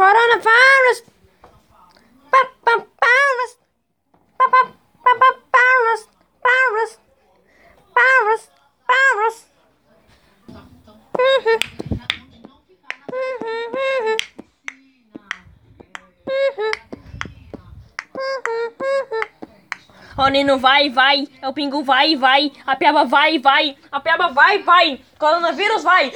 Coronavirus. Pa- pa- Virus. Pa- pa- pa- Virus. Virus. Virus. Virus. Mm-hmm. Mm-hmm. Mm-hmm. Uhum. Uhum, uhum. Uhum. Uhum, uhum. O Nino vai, vai. É o Pingu vai, vai. A Piaba vai, vai. A Piaba vai, vai. Coronavírus vai.